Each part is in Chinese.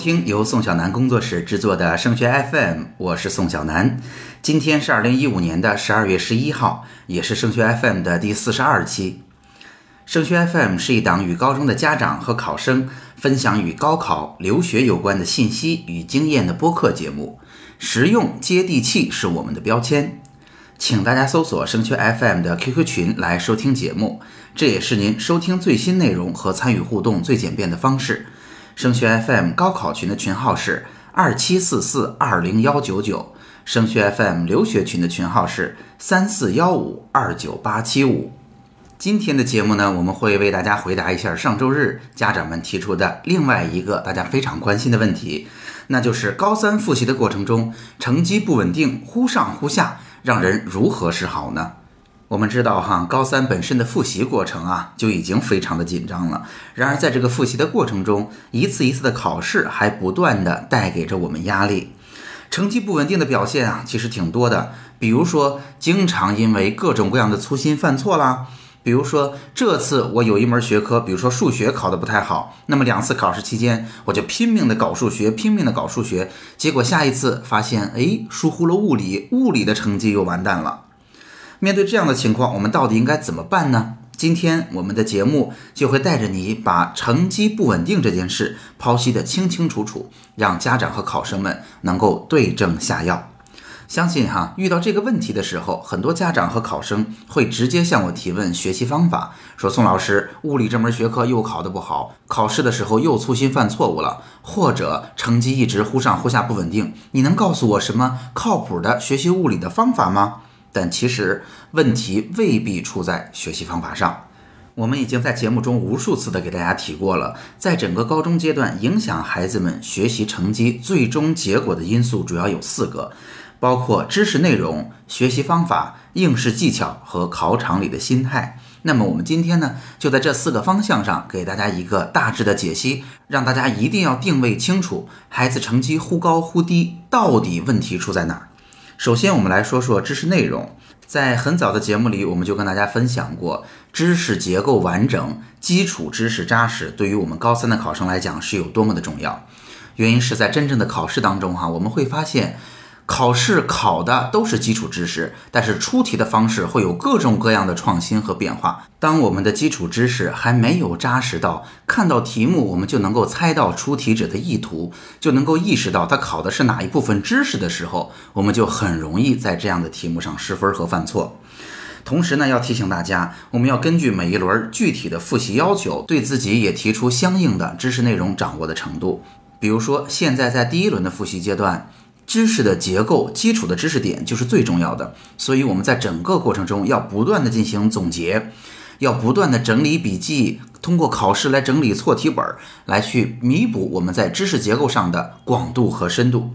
听由宋小南工作室制作的升学 FM，我是宋小南。今天是二零一五年的十二月十一号，也是升学 FM 的第四十二期。升学 FM 是一档与高中的家长和考生分享与高考、留学有关的信息与经验的播客节目，实用接地气是我们的标签。请大家搜索升学 FM 的 QQ 群来收听节目，这也是您收听最新内容和参与互动最简便的方式。升学 FM 高考群的群号是二七四四二零幺九九，升学 FM 留学群的群号是三四幺五二九八七五。今天的节目呢，我们会为大家回答一下上周日家长们提出的另外一个大家非常关心的问题，那就是高三复习的过程中，成绩不稳定，忽上忽下，让人如何是好呢？我们知道哈，高三本身的复习过程啊就已经非常的紧张了。然而，在这个复习的过程中，一次一次的考试还不断的带给着我们压力，成绩不稳定的表现啊，其实挺多的。比如说，经常因为各种各样的粗心犯错啦。比如说，这次我有一门学科，比如说数学考得不太好，那么两次考试期间，我就拼命的搞数学，拼命的搞数学，结果下一次发现，哎，疏忽了物理，物理的成绩又完蛋了。面对这样的情况，我们到底应该怎么办呢？今天我们的节目就会带着你把成绩不稳定这件事剖析得清清楚楚，让家长和考生们能够对症下药。相信哈，遇到这个问题的时候，很多家长和考生会直接向我提问学习方法，说宋老师，物理这门学科又考得不好，考试的时候又粗心犯错误了，或者成绩一直忽上忽下不稳定，你能告诉我什么靠谱的学习物理的方法吗？但其实问题未必出在学习方法上。我们已经在节目中无数次的给大家提过了，在整个高中阶段，影响孩子们学习成绩最终结果的因素主要有四个，包括知识内容、学习方法、应试技巧和考场里的心态。那么我们今天呢，就在这四个方向上给大家一个大致的解析，让大家一定要定位清楚，孩子成绩忽高忽低，到底问题出在哪儿。首先，我们来说说知识内容。在很早的节目里，我们就跟大家分享过，知识结构完整、基础知识扎实，对于我们高三的考生来讲是有多么的重要。原因是在真正的考试当中，哈，我们会发现。考试考的都是基础知识，但是出题的方式会有各种各样的创新和变化。当我们的基础知识还没有扎实到看到题目我们就能够猜到出题者的意图，就能够意识到他考的是哪一部分知识的时候，我们就很容易在这样的题目上失分和犯错。同时呢，要提醒大家，我们要根据每一轮具体的复习要求，对自己也提出相应的知识内容掌握的程度。比如说，现在在第一轮的复习阶段。知识的结构、基础的知识点就是最重要的，所以我们在整个过程中要不断的进行总结，要不断的整理笔记，通过考试来整理错题本，来去弥补我们在知识结构上的广度和深度。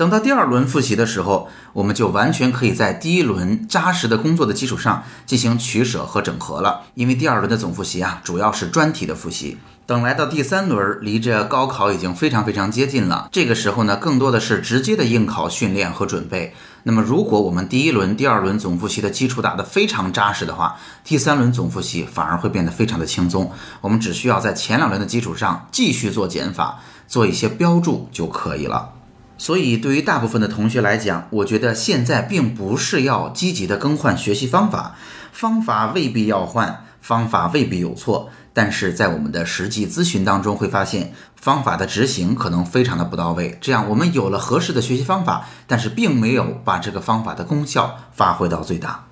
等到第二轮复习的时候，我们就完全可以在第一轮扎实的工作的基础上进行取舍和整合了，因为第二轮的总复习啊，主要是专题的复习。等来到第三轮，离着高考已经非常非常接近了。这个时候呢，更多的是直接的应考训练和准备。那么，如果我们第一轮、第二轮总复习的基础打得非常扎实的话，第三轮总复习反而会变得非常的轻松。我们只需要在前两轮的基础上继续做减法，做一些标注就可以了。所以，对于大部分的同学来讲，我觉得现在并不是要积极的更换学习方法，方法未必要换，方法未必有错。但是在我们的实际咨询当中，会发现方法的执行可能非常的不到位。这样，我们有了合适的学习方法，但是并没有把这个方法的功效发挥到最大。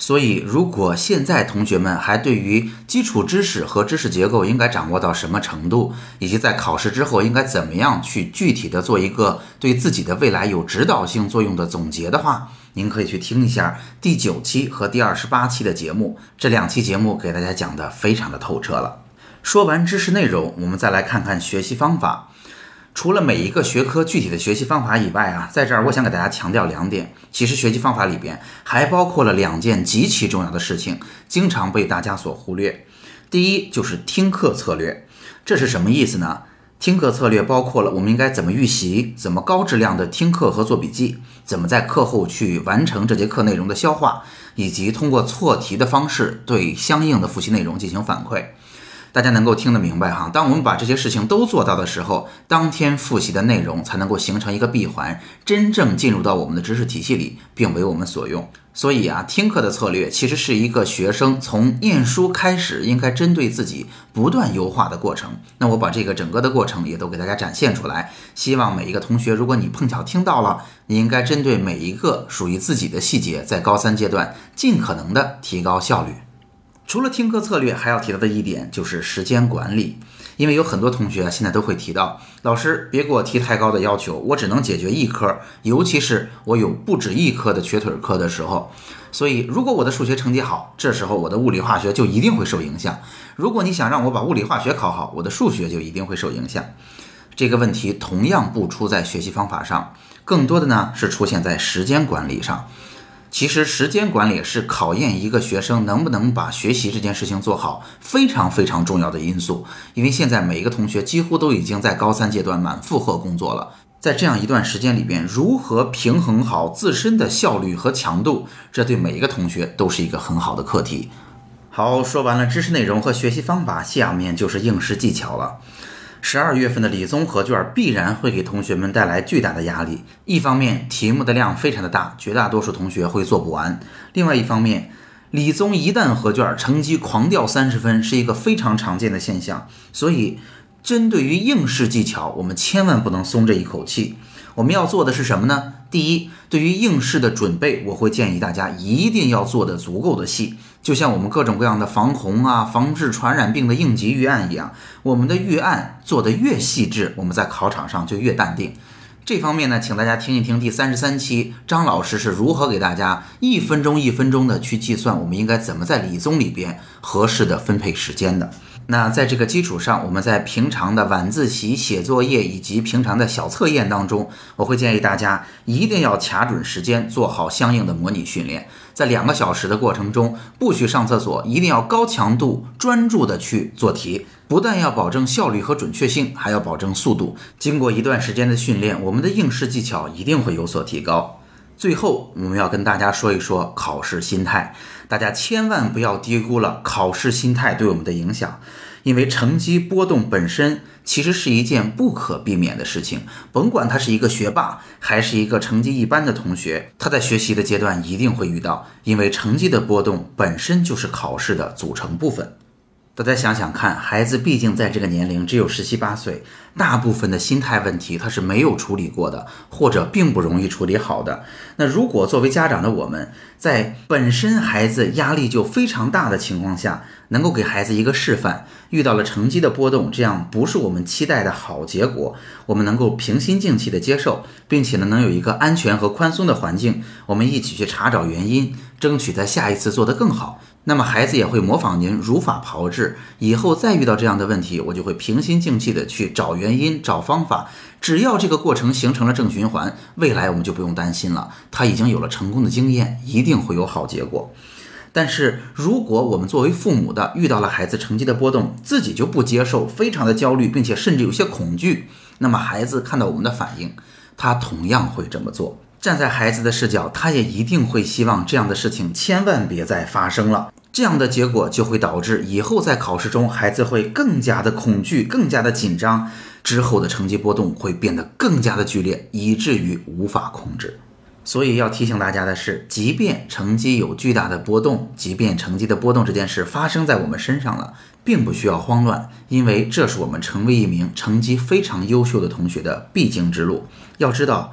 所以，如果现在同学们还对于基础知识和知识结构应该掌握到什么程度，以及在考试之后应该怎么样去具体的做一个对自己的未来有指导性作用的总结的话，您可以去听一下第九期和第二十八期的节目，这两期节目给大家讲的非常的透彻了。说完知识内容，我们再来看看学习方法。除了每一个学科具体的学习方法以外啊，在这儿我想给大家强调两点。其实学习方法里边还包括了两件极其重要的事情，经常被大家所忽略。第一就是听课策略，这是什么意思呢？听课策略包括了我们应该怎么预习，怎么高质量的听课和做笔记，怎么在课后去完成这节课内容的消化，以及通过错题的方式对相应的复习内容进行反馈。大家能够听得明白哈。当我们把这些事情都做到的时候，当天复习的内容才能够形成一个闭环，真正进入到我们的知识体系里，并为我们所用。所以啊，听课的策略其实是一个学生从念书开始应该针对自己不断优化的过程。那我把这个整个的过程也都给大家展现出来，希望每一个同学，如果你碰巧听到了，你应该针对每一个属于自己的细节，在高三阶段尽可能的提高效率。除了听课策略，还要提到的一点就是时间管理，因为有很多同学现在都会提到，老师别给我提太高的要求，我只能解决一科，尤其是我有不止一科的瘸腿课的时候。所以，如果我的数学成绩好，这时候我的物理化学就一定会受影响。如果你想让我把物理化学考好，我的数学就一定会受影响。这个问题同样不出在学习方法上，更多的呢是出现在时间管理上。其实时间管理是考验一个学生能不能把学习这件事情做好非常非常重要的因素。因为现在每一个同学几乎都已经在高三阶段满负荷工作了，在这样一段时间里边，如何平衡好自身的效率和强度，这对每一个同学都是一个很好的课题。好，说完了知识内容和学习方法，下面就是应试技巧了。十二月份的理综合卷必然会给同学们带来巨大的压力。一方面，题目的量非常的大，绝大多数同学会做不完；另外一方面，理综一旦合卷，成绩狂掉三十分是一个非常常见的现象。所以，针对于应试技巧，我们千万不能松这一口气。我们要做的是什么呢？第一，对于应试的准备，我会建议大家一定要做的足够的细。就像我们各种各样的防洪啊、防治传染病的应急预案一样，我们的预案做得越细致，我们在考场上就越淡定。这方面呢，请大家听一听第三十三期张老师是如何给大家一分钟一分钟的去计算，我们应该怎么在理综里边合适的分配时间的。那在这个基础上，我们在平常的晚自习写作业以及平常的小测验当中，我会建议大家一定要卡准时间，做好相应的模拟训练。在两个小时的过程中，不许上厕所，一定要高强度专注的去做题。不但要保证效率和准确性，还要保证速度。经过一段时间的训练，我们的应试技巧一定会有所提高。最后，我们要跟大家说一说考试心态。大家千万不要低估了考试心态对我们的影响，因为成绩波动本身其实是一件不可避免的事情。甭管他是一个学霸，还是一个成绩一般的同学，他在学习的阶段一定会遇到，因为成绩的波动本身就是考试的组成部分。大家想想看，孩子毕竟在这个年龄只有十七八岁，大部分的心态问题他是没有处理过的，或者并不容易处理好的。那如果作为家长的我们，在本身孩子压力就非常大的情况下，能够给孩子一个示范，遇到了成绩的波动，这样不是我们期待的好结果，我们能够平心静气的接受，并且呢，能有一个安全和宽松的环境，我们一起去查找原因，争取在下一次做得更好。那么孩子也会模仿您如法炮制，以后再遇到这样的问题，我就会平心静气的去找原因、找方法。只要这个过程形成了正循环，未来我们就不用担心了。他已经有了成功的经验，一定会有好结果。但是如果我们作为父母的遇到了孩子成绩的波动，自己就不接受，非常的焦虑，并且甚至有些恐惧，那么孩子看到我们的反应，他同样会这么做。站在孩子的视角，他也一定会希望这样的事情千万别再发生了。这样的结果就会导致以后在考试中，孩子会更加的恐惧，更加的紧张，之后的成绩波动会变得更加的剧烈，以至于无法控制。所以要提醒大家的是，即便成绩有巨大的波动，即便成绩的波动这件事发生在我们身上了，并不需要慌乱，因为这是我们成为一名成绩非常优秀的同学的必经之路。要知道。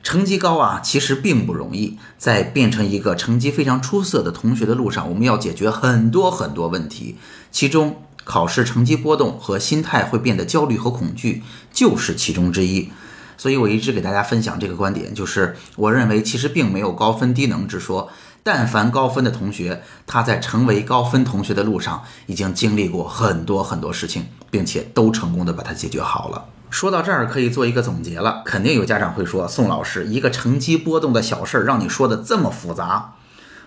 成绩高啊，其实并不容易。在变成一个成绩非常出色的同学的路上，我们要解决很多很多问题，其中考试成绩波动和心态会变得焦虑和恐惧就是其中之一。所以我一直给大家分享这个观点，就是我认为其实并没有高分低能之说。但凡高分的同学，他在成为高分同学的路上已经经历过很多很多事情，并且都成功的把它解决好了。说到这儿，可以做一个总结了。肯定有家长会说：“宋老师，一个成绩波动的小事儿，让你说的这么复杂。”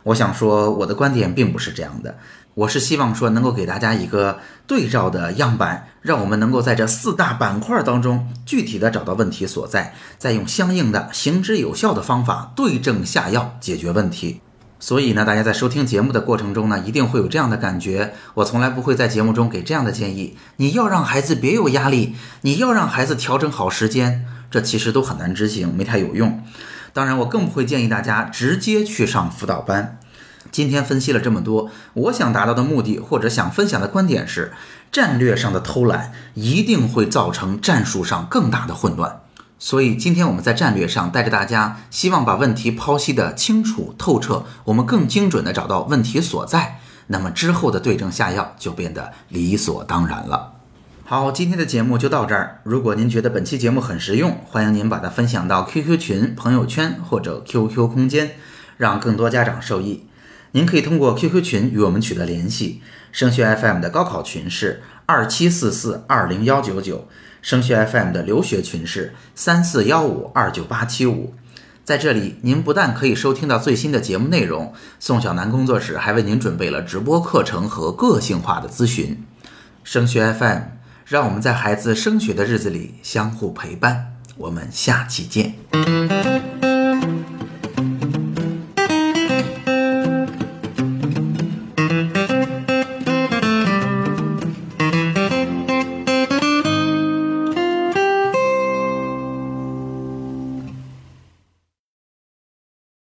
我想说，我的观点并不是这样的。我是希望说，能够给大家一个对照的样板，让我们能够在这四大板块当中，具体的找到问题所在，再用相应的行之有效的方法对症下药解决问题。所以呢，大家在收听节目的过程中呢，一定会有这样的感觉。我从来不会在节目中给这样的建议：你要让孩子别有压力，你要让孩子调整好时间，这其实都很难执行，没太有用。当然，我更不会建议大家直接去上辅导班。今天分析了这么多，我想达到的目的或者想分享的观点是：战略上的偷懒一定会造成战术上更大的混乱。所以今天我们在战略上带着大家，希望把问题剖析的清楚透彻，我们更精准的找到问题所在，那么之后的对症下药就变得理所当然了。好，今天的节目就到这儿。如果您觉得本期节目很实用，欢迎您把它分享到 QQ 群、朋友圈或者 QQ 空间，让更多家长受益。您可以通过 QQ 群与我们取得联系。升学 FM 的高考群是二七四四二零幺九九。升学 FM 的留学群是三四幺五二九八七五，在这里您不但可以收听到最新的节目内容，宋小南工作室还为您准备了直播课程和个性化的咨询。升学 FM，让我们在孩子升学的日子里相互陪伴。我们下期见。